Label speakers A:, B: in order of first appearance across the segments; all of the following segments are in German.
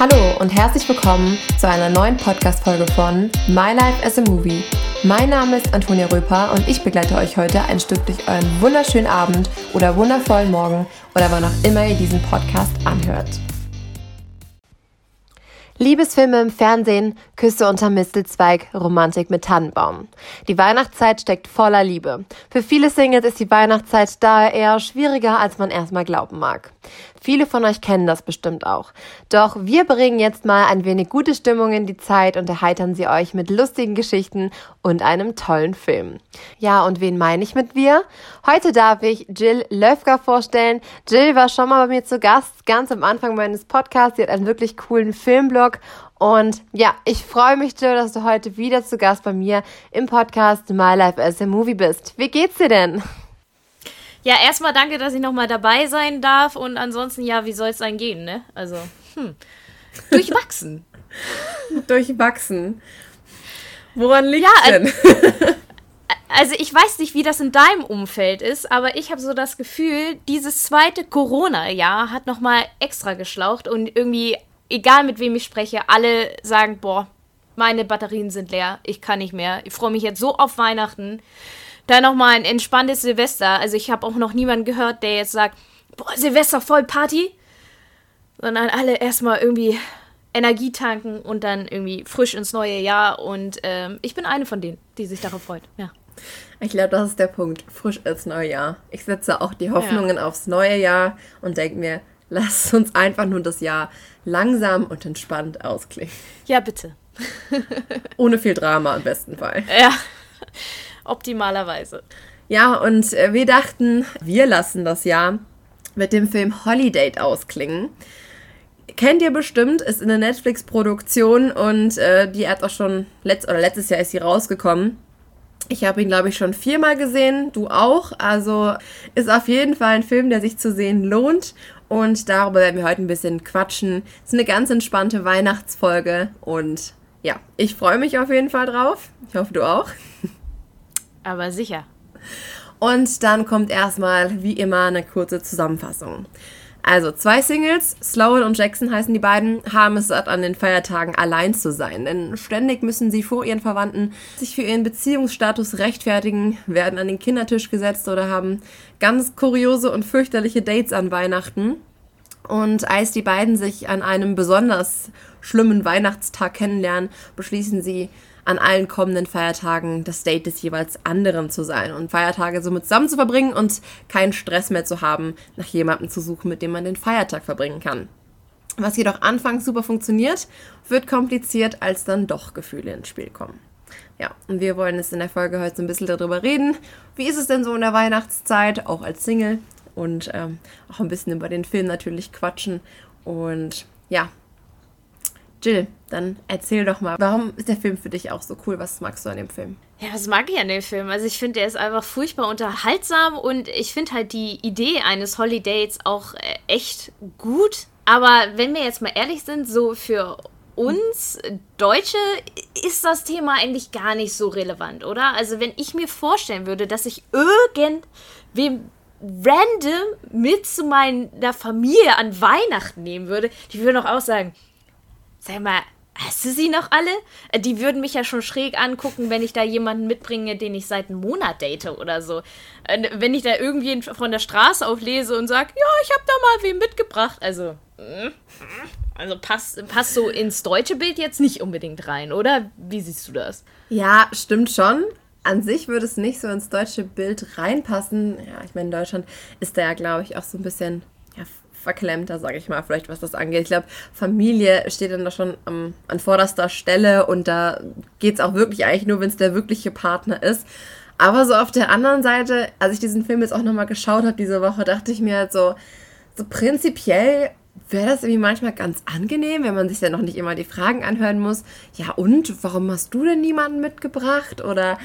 A: Hallo und herzlich willkommen zu einer neuen Podcast-Folge von My Life as a Movie. Mein Name ist Antonia Röper und ich begleite euch heute ein Stück durch euren wunderschönen Abend oder wundervollen Morgen oder wann auch immer ihr diesen Podcast anhört. Liebesfilme im Fernsehen, Küsse unter Mistelzweig, Romantik mit Tannenbaum. Die Weihnachtszeit steckt voller Liebe. Für viele Singles ist die Weihnachtszeit daher eher schwieriger, als man erstmal glauben mag. Viele von euch kennen das bestimmt auch. Doch wir bringen jetzt mal ein wenig gute Stimmung in die Zeit und erheitern sie euch mit lustigen Geschichten und einem tollen Film. Ja, und wen meine ich mit wir? Heute darf ich Jill Löfger vorstellen. Jill war schon mal bei mir zu Gast, ganz am Anfang meines Podcasts. Sie hat einen wirklich coolen Filmblog und ja, ich freue mich, Jill, dass du heute wieder zu Gast bei mir im Podcast My Life as a Movie bist. Wie geht's dir denn?
B: Ja, erstmal danke, dass ich nochmal dabei sein darf und ansonsten, ja, wie soll es dann gehen, ne? Also, hm. Durchwachsen.
A: Durchwachsen. Woran liegt ja, denn?
B: also ich weiß nicht, wie das in deinem Umfeld ist, aber ich habe so das Gefühl, dieses zweite Corona-Jahr hat nochmal extra geschlaucht und irgendwie, egal mit wem ich spreche, alle sagen, boah, meine Batterien sind leer, ich kann nicht mehr. Ich freue mich jetzt so auf Weihnachten. Dann nochmal ein entspanntes Silvester. Also ich habe auch noch niemanden gehört, der jetzt sagt, boah, Silvester voll Party. Sondern alle erstmal irgendwie Energie tanken und dann irgendwie frisch ins neue Jahr. Und ähm, ich bin eine von denen, die sich darauf freut. Ja.
A: Ich glaube, das ist der Punkt. Frisch ins neue Jahr. Ich setze auch die Hoffnungen ja. aufs neue Jahr und denke mir, lass uns einfach nur das Jahr langsam und entspannt ausklingen.
B: Ja, bitte.
A: Ohne viel Drama im besten Fall.
B: Ja. Optimalerweise.
A: Ja, und äh, wir dachten, wir lassen das Jahr mit dem Film Holiday ausklingen. Kennt ihr bestimmt, ist in der Netflix-Produktion und äh, die hat auch schon letzt oder letztes Jahr ist sie rausgekommen. Ich habe ihn, glaube ich, schon viermal gesehen, du auch. Also ist auf jeden Fall ein Film, der sich zu sehen lohnt. Und darüber werden wir heute ein bisschen quatschen. Es ist eine ganz entspannte Weihnachtsfolge und ja, ich freue mich auf jeden Fall drauf. Ich hoffe, du auch.
B: Aber sicher.
A: Und dann kommt erstmal, wie immer, eine kurze Zusammenfassung. Also, zwei Singles, Sloan und Jackson heißen die beiden, haben es satt, an den Feiertagen allein zu sein. Denn ständig müssen sie vor ihren Verwandten sich für ihren Beziehungsstatus rechtfertigen, werden an den Kindertisch gesetzt oder haben ganz kuriose und fürchterliche Dates an Weihnachten. Und als die beiden sich an einem besonders schlimmen Weihnachtstag kennenlernen, beschließen sie, an allen kommenden Feiertagen das Date des jeweils anderen zu sein und Feiertage somit zusammen zu verbringen und keinen Stress mehr zu haben, nach jemandem zu suchen, mit dem man den Feiertag verbringen kann. Was jedoch anfangs super funktioniert, wird kompliziert, als dann doch Gefühle ins Spiel kommen. Ja, und wir wollen jetzt in der Folge heute ein bisschen darüber reden. Wie ist es denn so in der Weihnachtszeit, auch als Single? Und ähm, auch ein bisschen über den Film natürlich quatschen. Und ja, Jill, dann erzähl doch mal, warum ist der Film für dich auch so cool? Was magst du an dem Film?
B: Ja, was mag ich an dem Film? Also ich finde, der ist einfach furchtbar unterhaltsam und ich finde halt die Idee eines Holidays auch äh, echt gut. Aber wenn wir jetzt mal ehrlich sind, so für uns Deutsche ist das Thema eigentlich gar nicht so relevant, oder? Also wenn ich mir vorstellen würde, dass ich irgendwem random mit zu meiner Familie an Weihnachten nehmen würde, die würden auch, auch sagen, Sag mal, hast du sie noch alle? Äh, die würden mich ja schon schräg angucken, wenn ich da jemanden mitbringe, den ich seit einem Monat date oder so. Äh, wenn ich da irgendwie von der Straße auflese und sage, ja, ich habe da mal wen mitgebracht. Also, mm, also passt, passt so ins deutsche Bild jetzt nicht unbedingt rein, oder? Wie siehst du das?
A: Ja, stimmt schon. An sich würde es nicht so ins deutsche Bild reinpassen. Ja, ich meine, in Deutschland ist da ja, glaube ich, auch so ein bisschen verklemmter, sage ich mal, vielleicht was das angeht. Ich glaube, Familie steht dann da schon am, an vorderster Stelle und da geht es auch wirklich eigentlich nur, wenn es der wirkliche Partner ist. Aber so auf der anderen Seite, als ich diesen Film jetzt auch nochmal geschaut habe diese Woche, dachte ich mir halt so, so prinzipiell wäre das irgendwie manchmal ganz angenehm, wenn man sich dann noch nicht immer die Fragen anhören muss. Ja, und warum hast du denn niemanden mitgebracht? Oder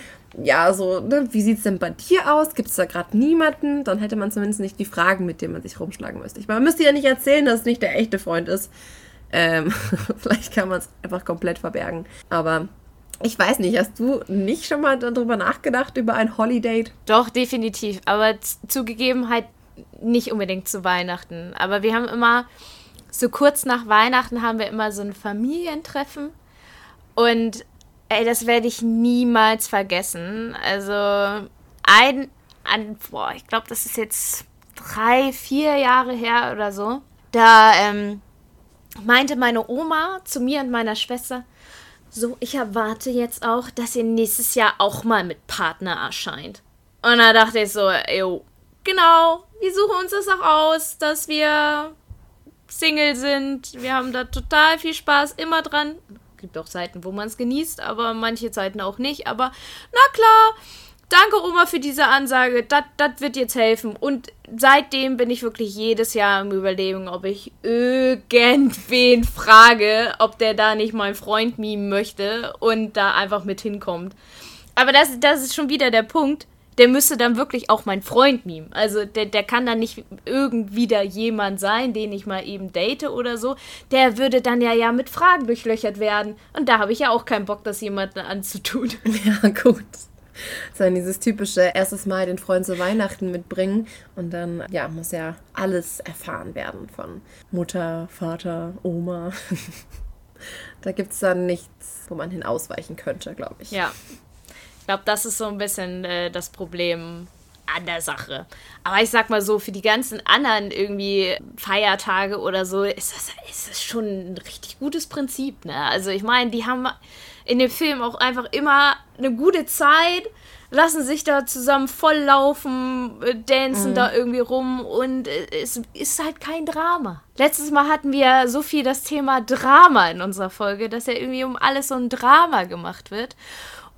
A: ja, so, ne, wie sieht es denn bei dir aus? Gibt es da gerade niemanden? Dann hätte man zumindest nicht die Fragen, mit denen man sich rumschlagen müsste. Ich meine, man müsste ja nicht erzählen, dass es nicht der echte Freund ist. Ähm, vielleicht kann man es einfach komplett verbergen. Aber ich weiß nicht, hast du nicht schon mal darüber nachgedacht, über ein Holiday?
B: Doch, definitiv. Aber zugegeben halt nicht unbedingt zu Weihnachten. Aber wir haben immer so kurz nach Weihnachten haben wir immer so ein Familientreffen. Und ey, das werde ich niemals vergessen. Also ein, ein boah, ich glaube, das ist jetzt drei, vier Jahre her oder so. Da ähm, meinte meine Oma zu mir und meiner Schwester, so, ich erwarte jetzt auch, dass ihr nächstes Jahr auch mal mit Partner erscheint. Und da dachte ich so, jo, genau, wir suchen uns das auch aus, dass wir Single sind. Wir haben da total viel Spaß immer dran. Gibt auch Zeiten, wo man es genießt, aber manche Zeiten auch nicht. Aber na klar, danke Oma für diese Ansage. Das wird jetzt helfen. Und seitdem bin ich wirklich jedes Jahr im Überlegen, ob ich irgendwen frage, ob der da nicht mein Freund mimen möchte und da einfach mit hinkommt. Aber das, das ist schon wieder der Punkt. Der müsste dann wirklich auch mein Freund mimen. Also der, der kann dann nicht irgendwie da jemand sein, den ich mal eben date oder so. Der würde dann ja ja mit Fragen durchlöchert werden. Und da habe ich ja auch keinen Bock, das jemanden anzutun.
A: Ja, gut sondern dieses typische erstes Mal den Freund zu Weihnachten mitbringen und dann ja muss ja alles erfahren werden von Mutter, Vater, Oma. da gibt es dann nichts, wo man hin ausweichen könnte, glaube ich.
B: Ja, ich glaube, das ist so ein bisschen äh, das Problem an der Sache. Aber ich sag mal so, für die ganzen anderen irgendwie Feiertage oder so, ist das, ist das schon ein richtig gutes Prinzip. Ne? Also ich meine, die haben in dem Film auch einfach immer eine gute Zeit, lassen sich da zusammen volllaufen, äh, dancen mhm. da irgendwie rum und äh, es ist halt kein Drama. Letztes Mal hatten wir so viel das Thema Drama in unserer Folge, dass ja irgendwie um alles so ein Drama gemacht wird.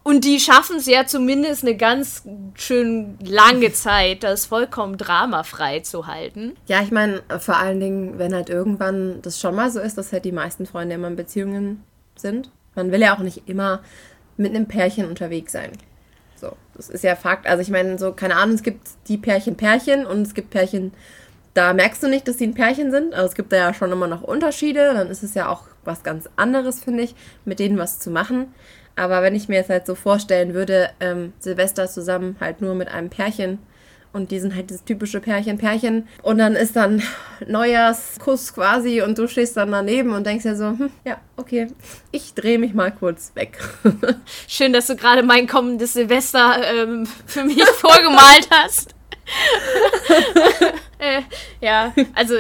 B: Und die schaffen es ja zumindest eine ganz schön lange Zeit, das vollkommen dramafrei zu halten.
A: Ja, ich meine, vor allen Dingen, wenn halt irgendwann das schon mal so ist, dass halt die meisten Freunde immer in Beziehungen sind. Man will ja auch nicht immer mit einem Pärchen unterwegs sein. So, das ist ja Fakt. Also ich meine, so, keine Ahnung, es gibt die Pärchen Pärchen und es gibt Pärchen, da merkst du nicht, dass sie ein Pärchen sind. Also es gibt da ja schon immer noch Unterschiede. Dann ist es ja auch was ganz anderes, finde ich, mit denen was zu machen. Aber wenn ich mir jetzt halt so vorstellen würde, ähm, Silvester zusammen halt nur mit einem Pärchen und die sind halt dieses typische Pärchen, Pärchen. Und dann ist dann Neujahrskuss quasi und du stehst dann daneben und denkst ja so, hm, ja, okay, ich drehe mich mal kurz weg.
B: Schön, dass du gerade mein kommendes Silvester ähm, für mich vorgemalt hast. äh, ja, also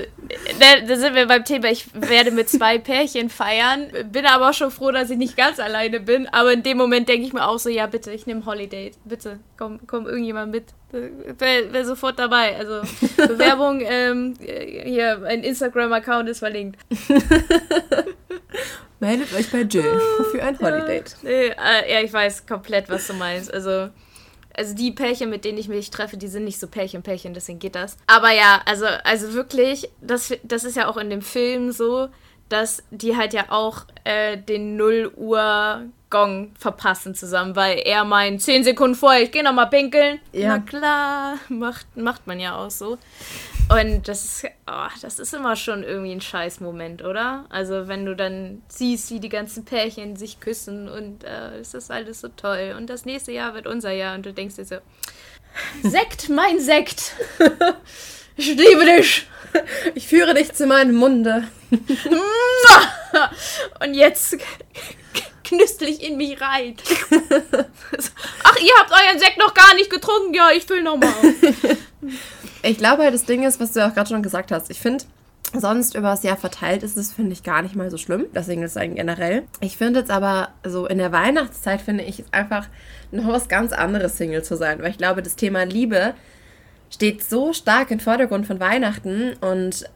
B: da, da, sind wir beim Thema, ich werde mit zwei Pärchen feiern, bin aber auch schon froh, dass ich nicht ganz alleine bin, aber in dem Moment denke ich mir auch so, ja bitte, ich nehme Holiday, bitte, komm, komm irgendjemand mit, wäre wär sofort dabei, also Bewerbung, ähm, hier, ein Instagram-Account ist verlinkt.
A: Meldet euch bei Jill für ein Holiday.
B: Ja, äh, ja, ich weiß komplett, was du meinst, also also die Pärchen, mit denen ich mich treffe, die sind nicht so Pärchen, Pärchen, deswegen geht das. Aber ja, also, also wirklich, das, das ist ja auch in dem Film so, dass die halt ja auch äh, den 0 Uhr Gong verpassen zusammen, weil er meint, 10 Sekunden vorher, ich geh nochmal pinkeln. Ja. Na klar, macht, macht man ja auch so. Und das ist, oh, das ist immer schon irgendwie ein Scheißmoment, oder? Also wenn du dann siehst, wie die ganzen Pärchen sich küssen und äh, es ist alles so toll und das nächste Jahr wird unser Jahr und du denkst dir so, Sekt, mein Sekt, ich liebe dich.
A: Ich führe dich zu meinem Munde.
B: und jetzt knüstel ich in mich rein. Ach, ihr habt euren Sekt noch gar nicht getrunken? Ja, ich füll nochmal.
A: Ich glaube halt, das Ding ist, was du auch gerade schon gesagt hast. Ich finde, sonst über das Jahr verteilt ist es, finde ich, gar nicht mal so schlimm. Das Single sein generell. Ich finde jetzt aber, so in der Weihnachtszeit finde ich es einfach noch was ganz anderes, Single zu sein. Weil ich glaube, das Thema Liebe steht so stark im Vordergrund von Weihnachten und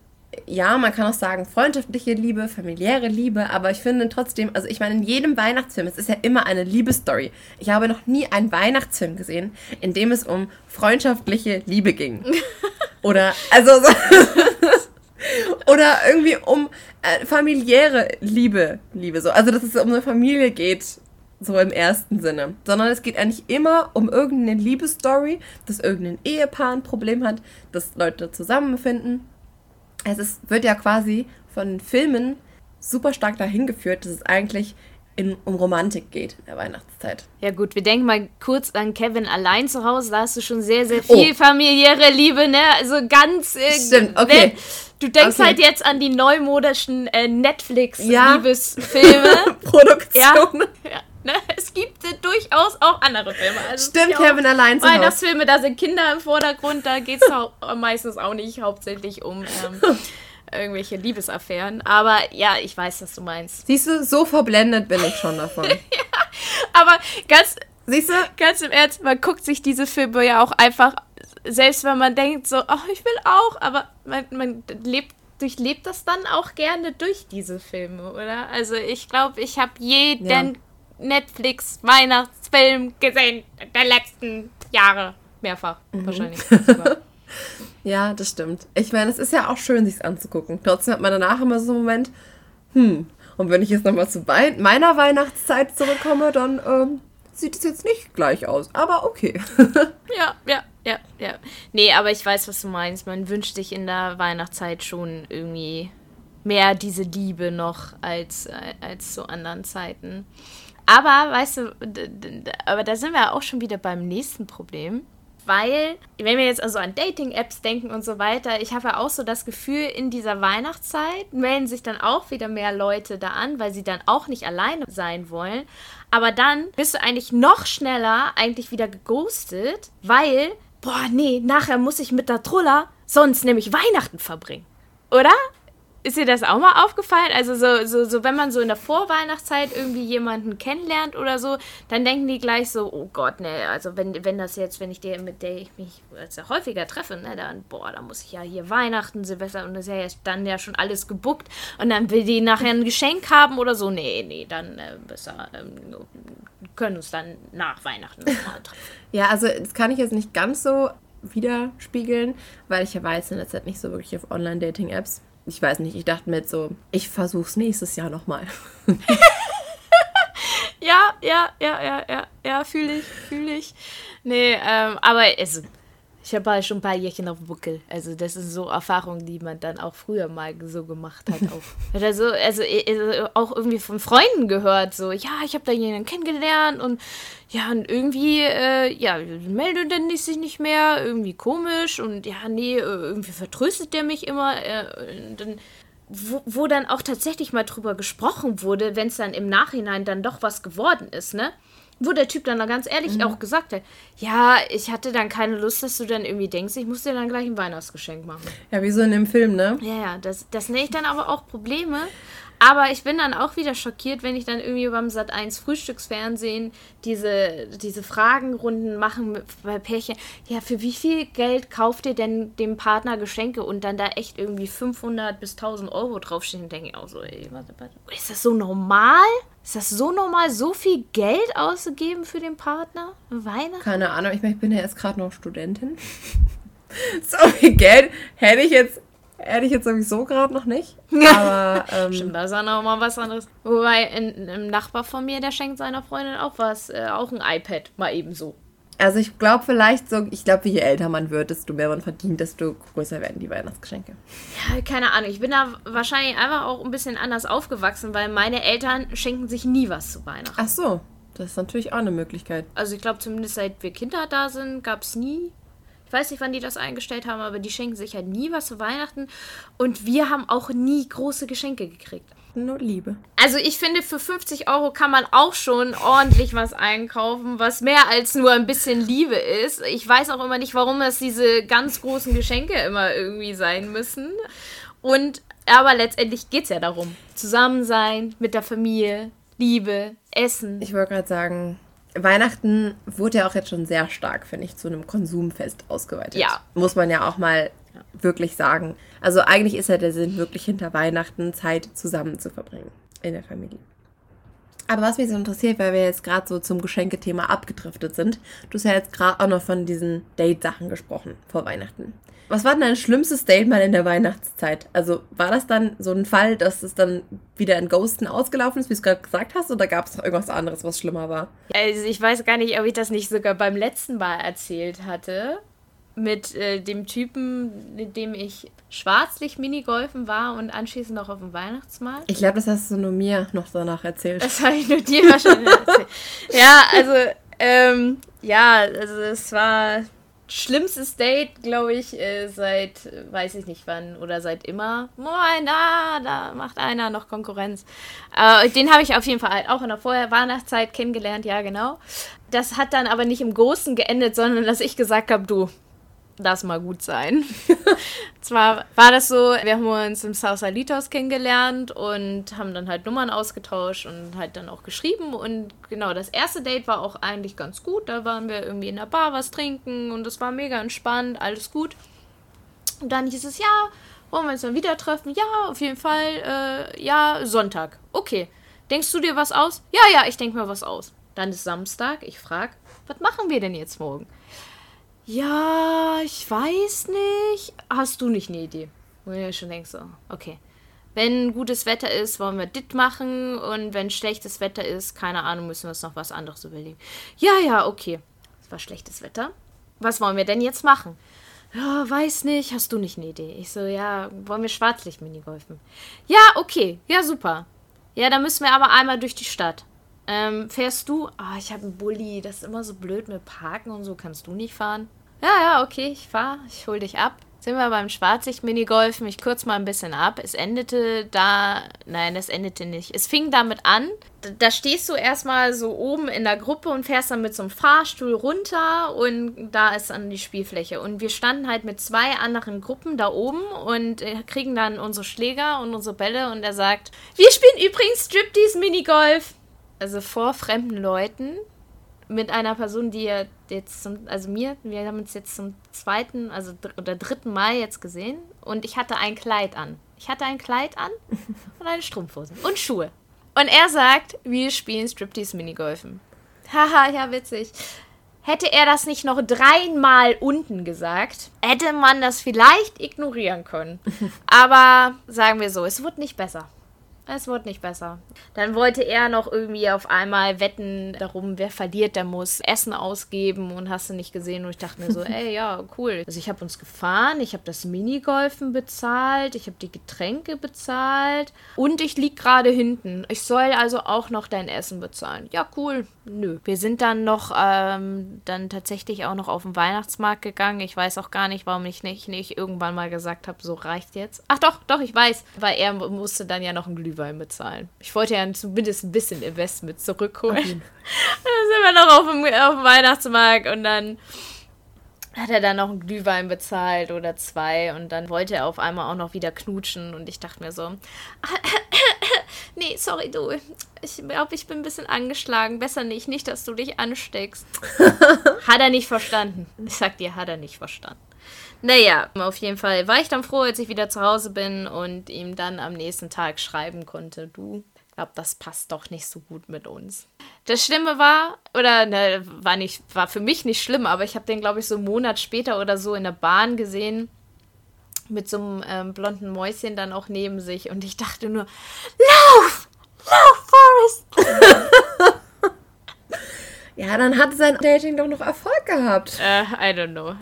A: ja, man kann auch sagen, freundschaftliche Liebe, familiäre Liebe, aber ich finde trotzdem, also ich meine, in jedem Weihnachtsfilm, es ist ja immer eine Liebesstory. Ich habe noch nie einen Weihnachtsfilm gesehen, in dem es um freundschaftliche Liebe ging. Oder, also, oder irgendwie um äh, familiäre Liebe, Liebe, so. Also, dass es um eine Familie geht, so im ersten Sinne. Sondern es geht eigentlich immer um irgendeine Liebesstory, dass irgendein Ehepaar ein Problem hat, dass Leute zusammenfinden es ist, wird ja quasi von Filmen super stark dahin geführt, dass es eigentlich in, um Romantik geht in der Weihnachtszeit.
B: Ja gut, wir denken mal kurz an Kevin allein zu Hause. Da hast du schon sehr, sehr viel oh. familiäre Liebe, ne? Also ganz... Äh,
A: Stimmt, okay. Ne?
B: Du denkst okay. halt jetzt an die neumodischen äh, Netflix-Liebesfilme.
A: Ja. Produktionen.
B: Ja. ja. Ne? Es gibt äh, durchaus auch andere Filme.
A: Also Stimmt, Kevin allein zu
B: Weihnachtsfilme, da sind Kinder im Vordergrund, da geht es meistens auch nicht hauptsächlich um ähm, irgendwelche Liebesaffären. Aber ja, ich weiß, was du meinst.
A: Siehst du, so verblendet bin ich schon davon. ja,
B: aber ganz,
A: Siehst du?
B: ganz im Ernst, man guckt sich diese Filme ja auch einfach, selbst wenn man denkt so, oh, ich will auch, aber man, man lebt durchlebt das dann auch gerne durch diese Filme, oder? Also ich glaube, ich habe jeden ja. Netflix-Weihnachtsfilm gesehen der letzten Jahre. Mehrfach, mhm. wahrscheinlich.
A: ja, das stimmt. Ich meine, es ist ja auch schön, sich anzugucken. Trotzdem hat man danach immer so einen Moment, hm, und wenn ich jetzt nochmal zu meiner Weihnachtszeit zurückkomme, dann ähm, sieht es jetzt nicht gleich aus. Aber okay.
B: ja, ja, ja, ja. Nee, aber ich weiß, was du meinst. Man wünscht sich in der Weihnachtszeit schon irgendwie mehr diese Liebe noch als, als zu anderen Zeiten. Aber, weißt du, aber da sind wir auch schon wieder beim nächsten Problem. Weil, wenn wir jetzt also an Dating-Apps denken und so weiter, ich habe ja auch so das Gefühl, in dieser Weihnachtszeit melden sich dann auch wieder mehr Leute da an, weil sie dann auch nicht alleine sein wollen. Aber dann bist du eigentlich noch schneller eigentlich wieder geghostet, weil, boah, nee, nachher muss ich mit der Trulla sonst nämlich Weihnachten verbringen. Oder? Ist dir das auch mal aufgefallen? Also so, so, so, wenn man so in der Vorweihnachtszeit irgendwie jemanden kennenlernt oder so, dann denken die gleich so, oh Gott, ne, also wenn, wenn das jetzt, wenn ich der, mit der ich mich jetzt häufiger treffe, ne, dann, boah, da muss ich ja hier Weihnachten, Silvester und das ist ja jetzt dann ja schon alles gebuckt und dann will die nachher ein Geschenk haben oder so, nee, nee, dann äh, besser, ähm, können uns dann nach Weihnachten mal treffen.
A: ja, also das kann ich jetzt nicht ganz so widerspiegeln, weil ich ja weiß in der Zeit nicht so wirklich auf Online-Dating-Apps ich weiß nicht, ich dachte mir so, ich versuch's nächstes Jahr nochmal.
B: ja, ja, ja, ja, ja, ja, fühle ich, fühle ich. Nee, ähm, aber es, ich habe halt schon ein paar Jährchen auf dem Buckel. Also das sind so Erfahrungen, die man dann auch früher mal so gemacht hat. Auch. also, also, also auch irgendwie von Freunden gehört, so, ja, ich habe da jemanden kennengelernt und ja, und irgendwie, äh, ja, meldet er sich nicht mehr, irgendwie komisch und ja, nee, äh, irgendwie vertröstet der mich immer. Äh, dann, wo, wo dann auch tatsächlich mal drüber gesprochen wurde, wenn es dann im Nachhinein dann doch was geworden ist, ne? Wo der Typ dann ganz ehrlich mhm. auch gesagt hat, ja, ich hatte dann keine Lust, dass du dann irgendwie denkst, ich muss dir dann gleich ein Weihnachtsgeschenk machen.
A: Ja, wie so in dem Film, ne?
B: Ja, ja, das, das nenne ich dann aber auch Probleme. Aber ich bin dann auch wieder schockiert, wenn ich dann irgendwie beim Sat 1 Frühstücksfernsehen diese, diese Fragenrunden machen bei Pärchen. Ja, für wie viel Geld kauft ihr denn dem Partner Geschenke und dann da echt irgendwie 500 bis 1000 Euro draufstehen? denke ich auch so, ey, warte, warte. Ist das so normal? Ist das so normal, so viel Geld auszugeben für den Partner? Weihnachten?
A: Keine Ahnung, ich, meine, ich bin ja jetzt gerade noch Studentin. so viel Geld hätte ich jetzt, hätte ich jetzt sowieso gerade noch nicht. Aber, ähm,
B: Stimmt, das ist auch noch mal was anderes. Wobei, ein, ein Nachbar von mir, der schenkt seiner Freundin auch was, äh, auch ein iPad, mal eben so.
A: Also ich glaube vielleicht so, ich glaube, je älter man wird, desto mehr man verdient, desto größer werden die Weihnachtsgeschenke.
B: Ja, keine Ahnung. Ich bin da wahrscheinlich einfach auch ein bisschen anders aufgewachsen, weil meine Eltern schenken sich nie was zu Weihnachten.
A: Ach so, das ist natürlich auch eine Möglichkeit.
B: Also ich glaube, zumindest seit wir Kinder da sind, gab es nie. Ich weiß nicht, wann die das eingestellt haben, aber die schenken sich halt nie was zu Weihnachten. Und wir haben auch nie große Geschenke gekriegt
A: nur Liebe.
B: Also ich finde, für 50 Euro kann man auch schon ordentlich was einkaufen, was mehr als nur ein bisschen Liebe ist. Ich weiß auch immer nicht, warum das diese ganz großen Geschenke immer irgendwie sein müssen. Und aber letztendlich geht es ja darum. Zusammen sein, mit der Familie, Liebe, Essen.
A: Ich wollte gerade sagen, Weihnachten wurde ja auch jetzt schon sehr stark, finde ich, zu einem Konsumfest ausgeweitet.
B: Ja.
A: Muss man ja auch mal wirklich sagen. Also eigentlich ist ja der Sinn, wirklich hinter Weihnachten Zeit zusammen zu verbringen in der Familie. Aber was mich so interessiert, weil wir jetzt gerade so zum Geschenkethema abgedriftet sind, du hast ja jetzt gerade auch noch von diesen Date-Sachen gesprochen vor Weihnachten. Was war denn dein schlimmstes Date mal in der Weihnachtszeit? Also war das dann so ein Fall, dass es dann wieder in Ghosten ausgelaufen ist, wie du es gerade gesagt hast, oder gab es noch irgendwas anderes, was schlimmer war?
B: Also ich weiß gar nicht, ob ich das nicht sogar beim letzten Mal erzählt hatte mit äh, dem Typen, mit dem ich schwarzlich Minigolfen war und anschließend auch auf dem Weihnachtsmarkt.
A: Ich glaube, das hast du nur mir noch danach erzählt.
B: Das habe ich nur dir wahrscheinlich erzählt. Ja, also, ähm, ja, also es war schlimmstes Date, glaube ich, äh, seit weiß ich nicht wann oder seit immer. Moin, da, da macht einer noch Konkurrenz. Äh, den habe ich auf jeden Fall halt auch in der Vorher Weihnachtszeit kennengelernt, ja genau. Das hat dann aber nicht im Großen geendet, sondern dass ich gesagt habe, du, das mal gut sein. Zwar war das so, wir haben uns im Sausalitos kennengelernt und haben dann halt Nummern ausgetauscht und halt dann auch geschrieben. Und genau, das erste Date war auch eigentlich ganz gut. Da waren wir irgendwie in der Bar was trinken und es war mega entspannt, alles gut. Und dann hieß es, ja, wollen wir uns dann wieder treffen? Ja, auf jeden Fall. Äh, ja, Sonntag. Okay. Denkst du dir was aus? Ja, ja, ich denke mir was aus. Dann ist Samstag. Ich frage, was machen wir denn jetzt morgen? Ja, ich weiß nicht. Hast du nicht eine Idee? Wo du schon denkst, so, okay. Wenn gutes Wetter ist, wollen wir dit machen. Und wenn schlechtes Wetter ist, keine Ahnung, müssen wir uns noch was anderes überlegen. Ja, ja, okay. Es war schlechtes Wetter. Was wollen wir denn jetzt machen? Ja, weiß nicht. Hast du nicht eine Idee? Ich so, ja, wollen wir Schwarzlicht-Minigolfen? Ja, okay. Ja, super. Ja, dann müssen wir aber einmal durch die Stadt. Ähm, fährst du? Ah, oh, ich habe einen Bulli. Das ist immer so blöd mit Parken und so. Kannst du nicht fahren? Ja, ja, okay, ich fahr. Ich hol dich ab. Sind wir beim Schwarzlicht-Minigolfen. Ich kurz mal ein bisschen ab. Es endete da. Nein, es endete nicht. Es fing damit an. Da, stehst du erstmal so oben in der Gruppe und fährst dann mit so einem Fahrstuhl runter und da ist dann die Spielfläche. Und wir standen halt mit zwei anderen Gruppen da oben und äh, kriegen dann unsere Schläger und unsere Bälle und er sagt: Wir spielen übrigens Striptease Minigolf also vor fremden Leuten mit einer Person, die er jetzt zum, also mir, wir haben uns jetzt zum zweiten, also dr oder dritten Mal jetzt gesehen und ich hatte ein Kleid an. Ich hatte ein Kleid an und eine Strumpfhose und Schuhe. Und er sagt, wir spielen Striptease Minigolfen. Haha, ja, witzig. Hätte er das nicht noch dreimal unten gesagt, hätte man das vielleicht ignorieren können. Aber sagen wir so, es wird nicht besser. Es wurde nicht besser. Dann wollte er noch irgendwie auf einmal wetten darum, wer verliert, der muss Essen ausgeben und hast du nicht gesehen. Und ich dachte mir so, ey, ja, cool. Also ich habe uns gefahren, ich habe das Minigolfen bezahlt, ich habe die Getränke bezahlt und ich lieg gerade hinten. Ich soll also auch noch dein Essen bezahlen. Ja, cool. Nö. Wir sind dann noch, ähm, dann tatsächlich auch noch auf den Weihnachtsmarkt gegangen. Ich weiß auch gar nicht, warum ich nicht, nicht irgendwann mal gesagt habe, so reicht jetzt. Ach doch, doch, ich weiß. Weil er musste dann ja noch ein Glühwein Glühwein bezahlen. Ich wollte ja zumindest ein bisschen Investment zurückholen. dann sind wir noch auf dem, auf dem Weihnachtsmarkt und dann hat er dann noch einen Glühwein bezahlt oder zwei und dann wollte er auf einmal auch noch wieder knutschen und ich dachte mir so, nee, sorry du, ich glaube, ich bin ein bisschen angeschlagen, besser nicht, nicht, dass du dich ansteckst. hat er nicht verstanden. Ich sag dir, hat er nicht verstanden. Naja, auf jeden Fall war ich dann froh, als ich wieder zu Hause bin und ihm dann am nächsten Tag schreiben konnte, du, ich glaube, das passt doch nicht so gut mit uns. Das Schlimme war, oder ne, war nicht, war für mich nicht schlimm, aber ich habe den, glaube ich, so einen Monat später oder so in der Bahn gesehen mit so einem ähm, blonden Mäuschen dann auch neben sich und ich dachte nur, lauf! Lauf, Forrest!
A: ja, dann hat sein Dating doch noch Erfolg gehabt.
B: Äh, I don't know.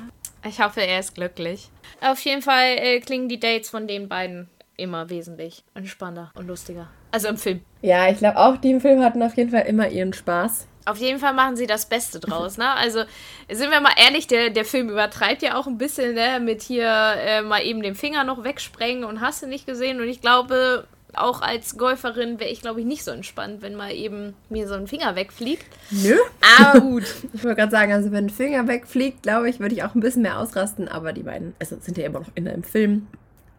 B: Ich hoffe, er ist glücklich. Auf jeden Fall äh, klingen die Dates von den beiden immer wesentlich entspannter und lustiger. Also im Film.
A: Ja, ich glaube auch, die im Film hatten auf jeden Fall immer ihren Spaß.
B: Auf jeden Fall machen sie das Beste draus, ne? Also, sind wir mal ehrlich, der, der Film übertreibt ja auch ein bisschen, ne? Mit hier äh, mal eben den Finger noch wegsprengen und hast du nicht gesehen. Und ich glaube, auch als Golferin wäre ich, glaube ich, nicht so entspannt, wenn mal eben mir so ein Finger wegfliegt.
A: Nö. Aber gut. ich wollte gerade sagen, also wenn ein Finger wegfliegt, glaube ich, würde ich auch ein bisschen mehr ausrasten. Aber die beiden also sind ja immer noch in einem Film.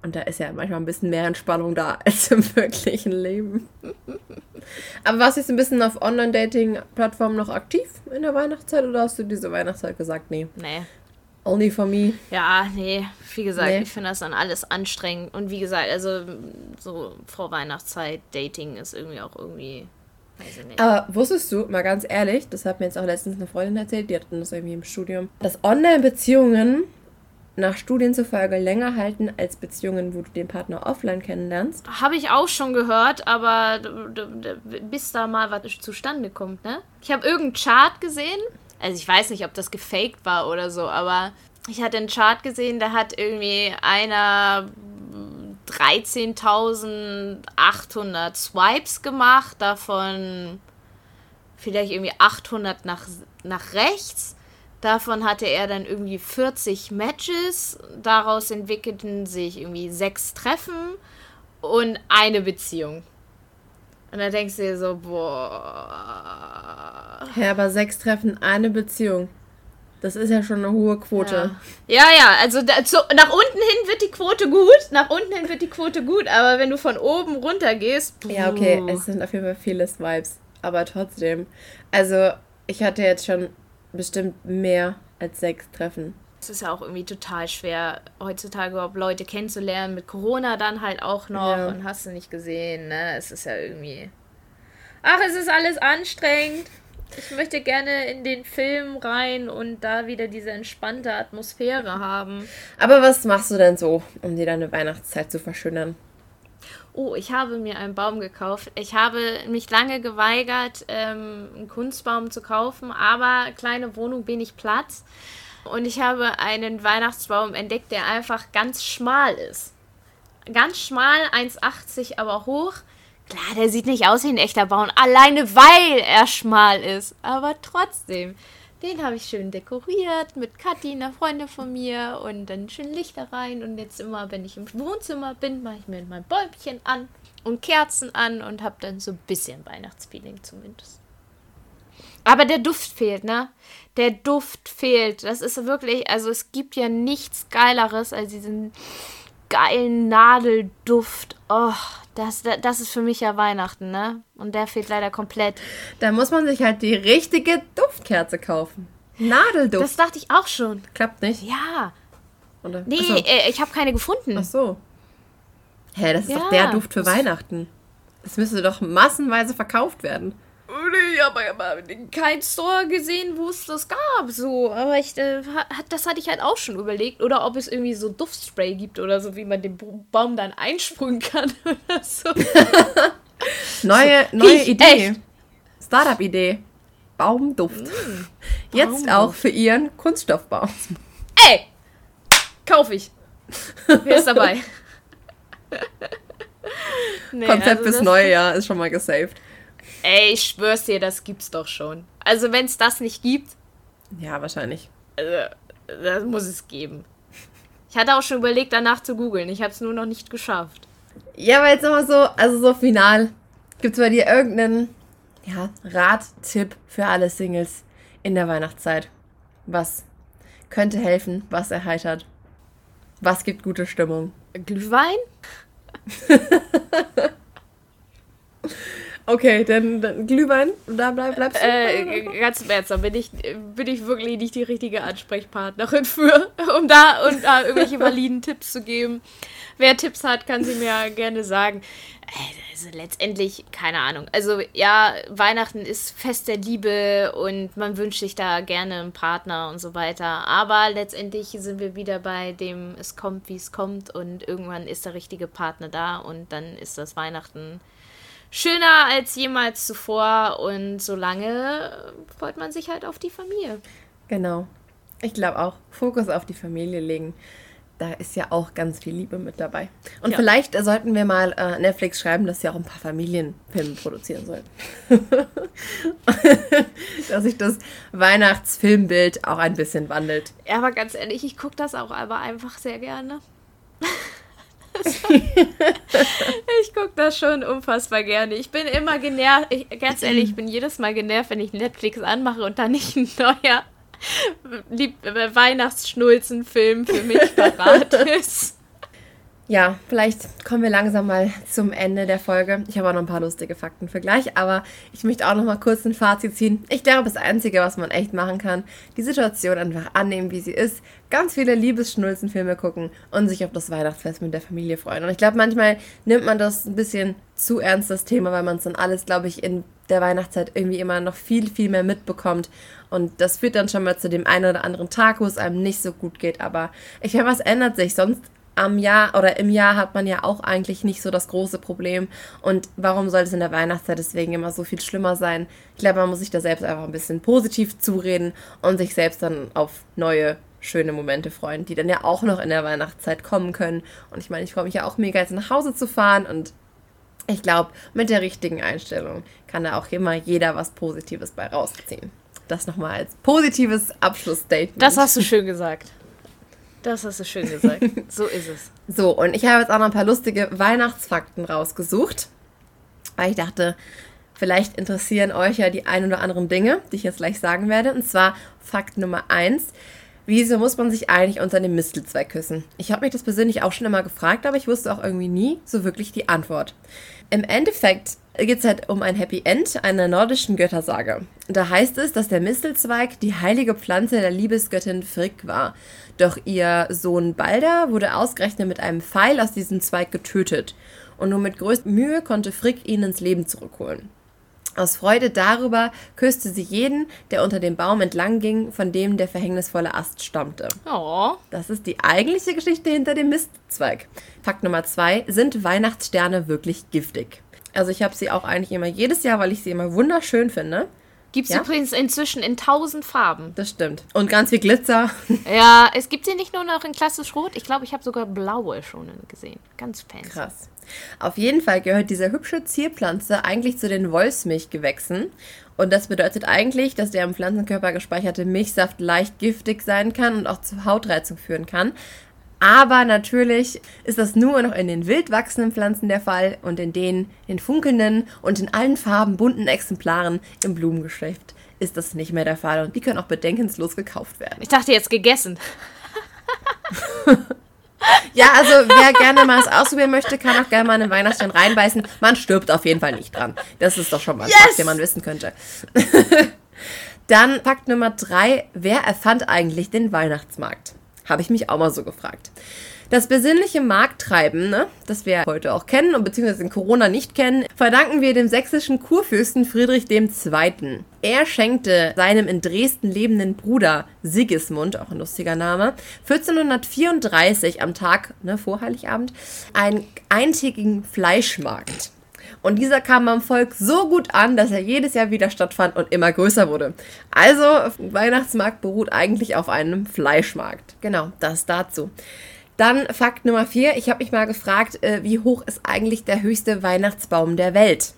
A: Und da ist ja manchmal ein bisschen mehr Entspannung da als im wirklichen Leben. Aber warst du jetzt ein bisschen auf Online-Dating-Plattformen noch aktiv in der Weihnachtszeit oder hast du diese Weihnachtszeit gesagt, nee?
B: Nee,
A: Only for me.
B: Ja, nee, wie gesagt, nee. ich finde das dann alles anstrengend. Und wie gesagt, also so vor Weihnachtszeit, Dating ist irgendwie auch irgendwie, weiß ich nicht.
A: Aber wusstest du, mal ganz ehrlich, das hat mir jetzt auch letztens eine Freundin erzählt, die hatten das irgendwie im Studium, dass Online-Beziehungen nach Studien zufolge länger halten als Beziehungen, wo du den Partner offline kennenlernst.
B: Habe ich auch schon gehört, aber bis da mal was zustande kommt, ne? Ich habe irgendeinen Chart gesehen also ich weiß nicht, ob das gefaked war oder so, aber ich hatte einen Chart gesehen, da hat irgendwie einer 13.800 Swipes gemacht, davon vielleicht irgendwie 800 nach, nach rechts. Davon hatte er dann irgendwie 40 Matches. Daraus entwickelten sich irgendwie sechs Treffen und eine Beziehung. Und dann denkst du dir so, boah.
A: Ja, aber sechs Treffen, eine Beziehung. Das ist ja schon eine hohe Quote.
B: Ja, ja, ja also da, zu, nach unten hin wird die Quote gut, nach unten hin wird die Quote gut, aber wenn du von oben runter gehst.
A: Puh. Ja, okay, es sind auf jeden Fall viele Vibes, aber trotzdem. Also, ich hatte jetzt schon bestimmt mehr als sechs Treffen.
B: Es ist ja auch irgendwie total schwer, heutzutage überhaupt Leute kennenzulernen, mit Corona dann halt auch noch ja. und hast du nicht gesehen, ne? Es ist ja irgendwie. Ach, es ist alles anstrengend. Ich möchte gerne in den Film rein und da wieder diese entspannte Atmosphäre haben.
A: Aber was machst du denn so, um dir deine Weihnachtszeit zu verschönern?
B: Oh, ich habe mir einen Baum gekauft. Ich habe mich lange geweigert, ähm, einen Kunstbaum zu kaufen, aber kleine Wohnung, wenig Platz. Und ich habe einen Weihnachtsbaum entdeckt, der einfach ganz schmal ist. Ganz schmal, 1,80 aber hoch. Klar, der sieht nicht aus wie ein echter Baum, alleine weil er schmal ist. Aber trotzdem, den habe ich schön dekoriert mit Kathi, einer Freundin von mir, und dann schön Lichter rein. Und jetzt immer, wenn ich im Wohnzimmer bin, mache ich mir mein Bäumchen an und Kerzen an und habe dann so ein bisschen Weihnachtsfeeling zumindest. Aber der Duft fehlt, ne? Der Duft fehlt. Das ist wirklich, also es gibt ja nichts Geileres als diesen geilen Nadelduft. Oh, das, das ist für mich ja Weihnachten, ne? Und der fehlt leider komplett.
A: Da muss man sich halt die richtige Duftkerze kaufen. Nadelduft.
B: Das dachte ich auch schon.
A: Klappt nicht?
B: Ja. Oder? Nee, so. äh, ich habe keine gefunden.
A: Ach so. Hä, das ist ja. doch der Duft für Weihnachten. Das müsste doch massenweise verkauft werden.
B: Ich habe aber kein Store gesehen, wo es das gab. So, aber ich, äh, das hatte ich halt auch schon überlegt. Oder ob es irgendwie so Duftspray gibt oder so, wie man den Baum dann einsprühen kann oder so.
A: neue neue Idee. Startup-Idee. Baumduft. Mm, Jetzt Baumduft. auch für Ihren Kunststoffbaum.
B: Ey! Kauf ich. Wer ist dabei?
A: nee, Konzept also fürs neue Jahr ist schon mal gesaved.
B: Ey, ich schwör's dir, das gibt's doch schon. Also, wenn es das nicht gibt.
A: Ja, wahrscheinlich.
B: Also, das muss es geben. Ich hatte auch schon überlegt, danach zu googeln. Ich habe es nur noch nicht geschafft.
A: Ja, aber jetzt nochmal so, also so final. Gibt es bei dir irgendeinen ja, Rattipp für alle Singles in der Weihnachtszeit? Was könnte helfen? Was erheitert? Was gibt gute Stimmung?
B: Glühwein?
A: Okay, dann, dann Glühwein, da bleib, bleibst
B: du? Äh, ganz im Ernst, da bin ich, bin ich wirklich nicht die richtige Ansprechpartnerin für, um da, um da irgendwelche validen Tipps zu geben. Wer Tipps hat, kann sie mir gerne sagen. Also letztendlich, keine Ahnung. Also ja, Weihnachten ist Fest der Liebe und man wünscht sich da gerne einen Partner und so weiter. Aber letztendlich sind wir wieder bei dem, es kommt, wie es kommt und irgendwann ist der richtige Partner da und dann ist das Weihnachten schöner als jemals zuvor und solange freut man sich halt auf die Familie.
A: Genau. Ich glaube auch, Fokus auf die Familie legen. Da ist ja auch ganz viel Liebe mit dabei. Und ja. vielleicht äh, sollten wir mal äh, Netflix schreiben, dass sie auch ein paar Familienfilme produzieren sollten. dass sich das Weihnachtsfilmbild auch ein bisschen wandelt.
B: Ja, aber ganz ehrlich, ich gucke das auch aber einfach sehr gerne. ich gucke das schon unfassbar gerne. Ich bin immer genervt, ich, ganz ehrlich, ich bin jedes Mal genervt, wenn ich Netflix anmache und da nicht ein neuer äh, Weihnachtsschnulzenfilm für mich parat ist.
A: Ja, vielleicht kommen wir langsam mal zum Ende der Folge. Ich habe auch noch ein paar lustige Fakten für gleich, aber ich möchte auch noch mal kurz ein Fazit ziehen. Ich glaube, das Einzige, was man echt machen kann, die Situation einfach annehmen, wie sie ist, ganz viele Liebesschnulzenfilme gucken und sich auf das Weihnachtsfest mit der Familie freuen. Und ich glaube, manchmal nimmt man das ein bisschen zu ernst, das Thema, weil man es dann alles, glaube ich, in der Weihnachtszeit irgendwie immer noch viel, viel mehr mitbekommt. Und das führt dann schon mal zu dem einen oder anderen Tag, wo es einem nicht so gut geht. Aber ich glaube, was ändert sich? Sonst am Jahr oder im Jahr hat man ja auch eigentlich nicht so das große Problem. Und warum soll es in der Weihnachtszeit deswegen immer so viel schlimmer sein? Ich glaube, man muss sich da selbst einfach ein bisschen positiv zureden und sich selbst dann auf neue schöne Momente freuen, die dann ja auch noch in der Weihnachtszeit kommen können. Und ich meine, ich freue mich ja auch mega, jetzt nach Hause zu fahren und ich glaube, mit der richtigen Einstellung kann da auch immer jeder was Positives bei rausziehen. Das nochmal als positives Abschlussstatement.
B: Das hast du schön gesagt. Das hast du schön gesagt. so ist es.
A: So, und ich habe jetzt auch noch ein paar lustige Weihnachtsfakten rausgesucht, weil ich dachte, vielleicht interessieren euch ja die ein oder anderen Dinge, die ich jetzt gleich sagen werde. Und zwar Fakt Nummer 1. Wieso muss man sich eigentlich unter dem Mistelzweig küssen? Ich habe mich das persönlich auch schon immer gefragt, aber ich wusste auch irgendwie nie so wirklich die Antwort. Im Endeffekt geht es halt um ein Happy End einer nordischen Göttersage. Da heißt es, dass der Mistelzweig die heilige Pflanze der Liebesgöttin Frigg war. Doch ihr Sohn Balder wurde ausgerechnet mit einem Pfeil aus diesem Zweig getötet. Und nur mit größter Mühe konnte Frigg ihn ins Leben zurückholen. Aus Freude darüber küsste sie jeden, der unter dem Baum entlang ging, von dem der verhängnisvolle Ast stammte.
B: Oh.
A: Das ist die eigentliche Geschichte hinter dem Mistzweig. Fakt Nummer zwei: Sind Weihnachtssterne wirklich giftig? Also ich habe sie auch eigentlich immer jedes Jahr, weil ich sie immer wunderschön finde.
B: Gibt es
A: Ja?
B: übrigens inzwischen in tausend Farben.
A: Das stimmt. Und ganz viel Glitzer.
B: Ja, es gibt sie nicht nur noch in klassisch rot. Ich glaube, ich habe sogar blaue schon gesehen. Ganz fancy.
A: Krass. Auf jeden Fall gehört diese hübsche Zierpflanze eigentlich zu den Wolfsmilchgewächsen. Und das bedeutet eigentlich, dass der im Pflanzenkörper gespeicherte Milchsaft leicht giftig sein kann und auch zu Hautreizung führen kann. Aber natürlich ist das nur noch in den wild wachsenden Pflanzen der Fall und in den in funkelnden und in allen Farben bunten Exemplaren im Blumengeschäft ist das nicht mehr der Fall und die können auch bedenkenslos gekauft werden.
B: Ich dachte jetzt gegessen.
A: Ja, also wer gerne mal es ausprobieren möchte, kann auch gerne mal einen Weihnachtsstern reinbeißen. Man stirbt auf jeden Fall nicht dran. Das ist doch schon mal ein
B: Yes!
A: Fakt, den man wissen könnte. Dann Fakt Nummer drei. Wer erfand eigentlich den Weihnachtsmarkt? Habe ich mich auch mal so gefragt. Das besinnliche Markttreiben, ne, das wir heute auch kennen und beziehungsweise in Corona nicht kennen, verdanken wir dem sächsischen Kurfürsten Friedrich II. Er schenkte seinem in Dresden lebenden Bruder Sigismund, auch ein lustiger Name, 1434 am Tag ne, vor Heiligabend einen eintägigen Fleischmarkt. Und dieser kam beim Volk so gut an, dass er jedes Jahr wieder stattfand und immer größer wurde. Also, Weihnachtsmarkt beruht eigentlich auf einem Fleischmarkt. Genau, das dazu. Dann Fakt Nummer 4. Ich habe mich mal gefragt, äh, wie hoch ist eigentlich der höchste Weihnachtsbaum der Welt?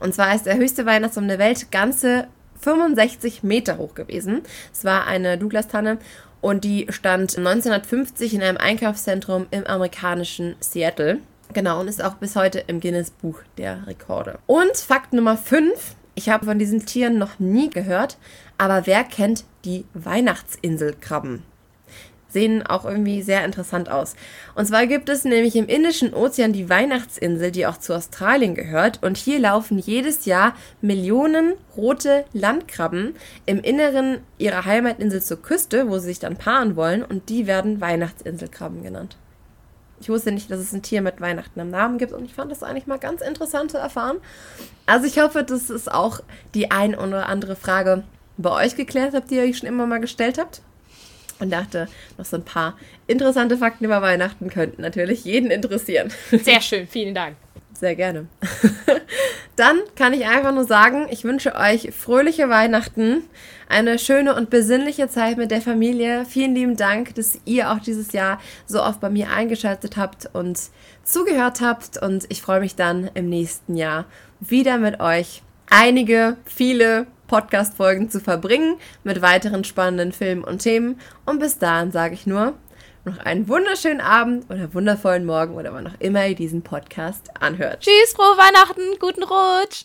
A: Und zwar ist der höchste Weihnachtsbaum der Welt ganze 65 Meter hoch gewesen. Es war eine Douglas-Tanne und die stand 1950 in einem Einkaufszentrum im amerikanischen Seattle. Genau, und ist auch bis heute im Guinness-Buch der Rekorde. Und Fakt Nummer 5. Ich habe von diesen Tieren noch nie gehört, aber wer kennt die Weihnachtsinselkrabben? Sehen auch irgendwie sehr interessant aus. Und zwar gibt es nämlich im Indischen Ozean die Weihnachtsinsel, die auch zu Australien gehört. Und hier laufen jedes Jahr Millionen rote Landkrabben im Inneren ihrer Heimatinsel zur Küste, wo sie sich dann paaren wollen. Und die werden Weihnachtsinselkrabben genannt. Ich wusste nicht, dass es ein Tier mit Weihnachten im Namen gibt und ich fand das eigentlich mal ganz interessant zu erfahren. Also ich hoffe, dass es auch die ein oder andere Frage bei euch geklärt habt, die ihr euch schon immer mal gestellt habt. Und dachte, noch so ein paar interessante Fakten über Weihnachten könnten natürlich jeden interessieren.
B: Sehr schön, vielen Dank.
A: Sehr gerne. Dann kann ich einfach nur sagen, ich wünsche euch fröhliche Weihnachten, eine schöne und besinnliche Zeit mit der Familie. Vielen lieben Dank, dass ihr auch dieses Jahr so oft bei mir eingeschaltet habt und zugehört habt. Und ich freue mich dann im nächsten Jahr wieder mit euch einige, viele Podcast-Folgen zu verbringen mit weiteren spannenden Filmen und Themen. Und bis dahin sage ich nur, noch einen wunderschönen Abend oder wundervollen Morgen oder wann auch immer ihr diesen Podcast anhört.
B: Tschüss, frohe Weihnachten, guten Rutsch.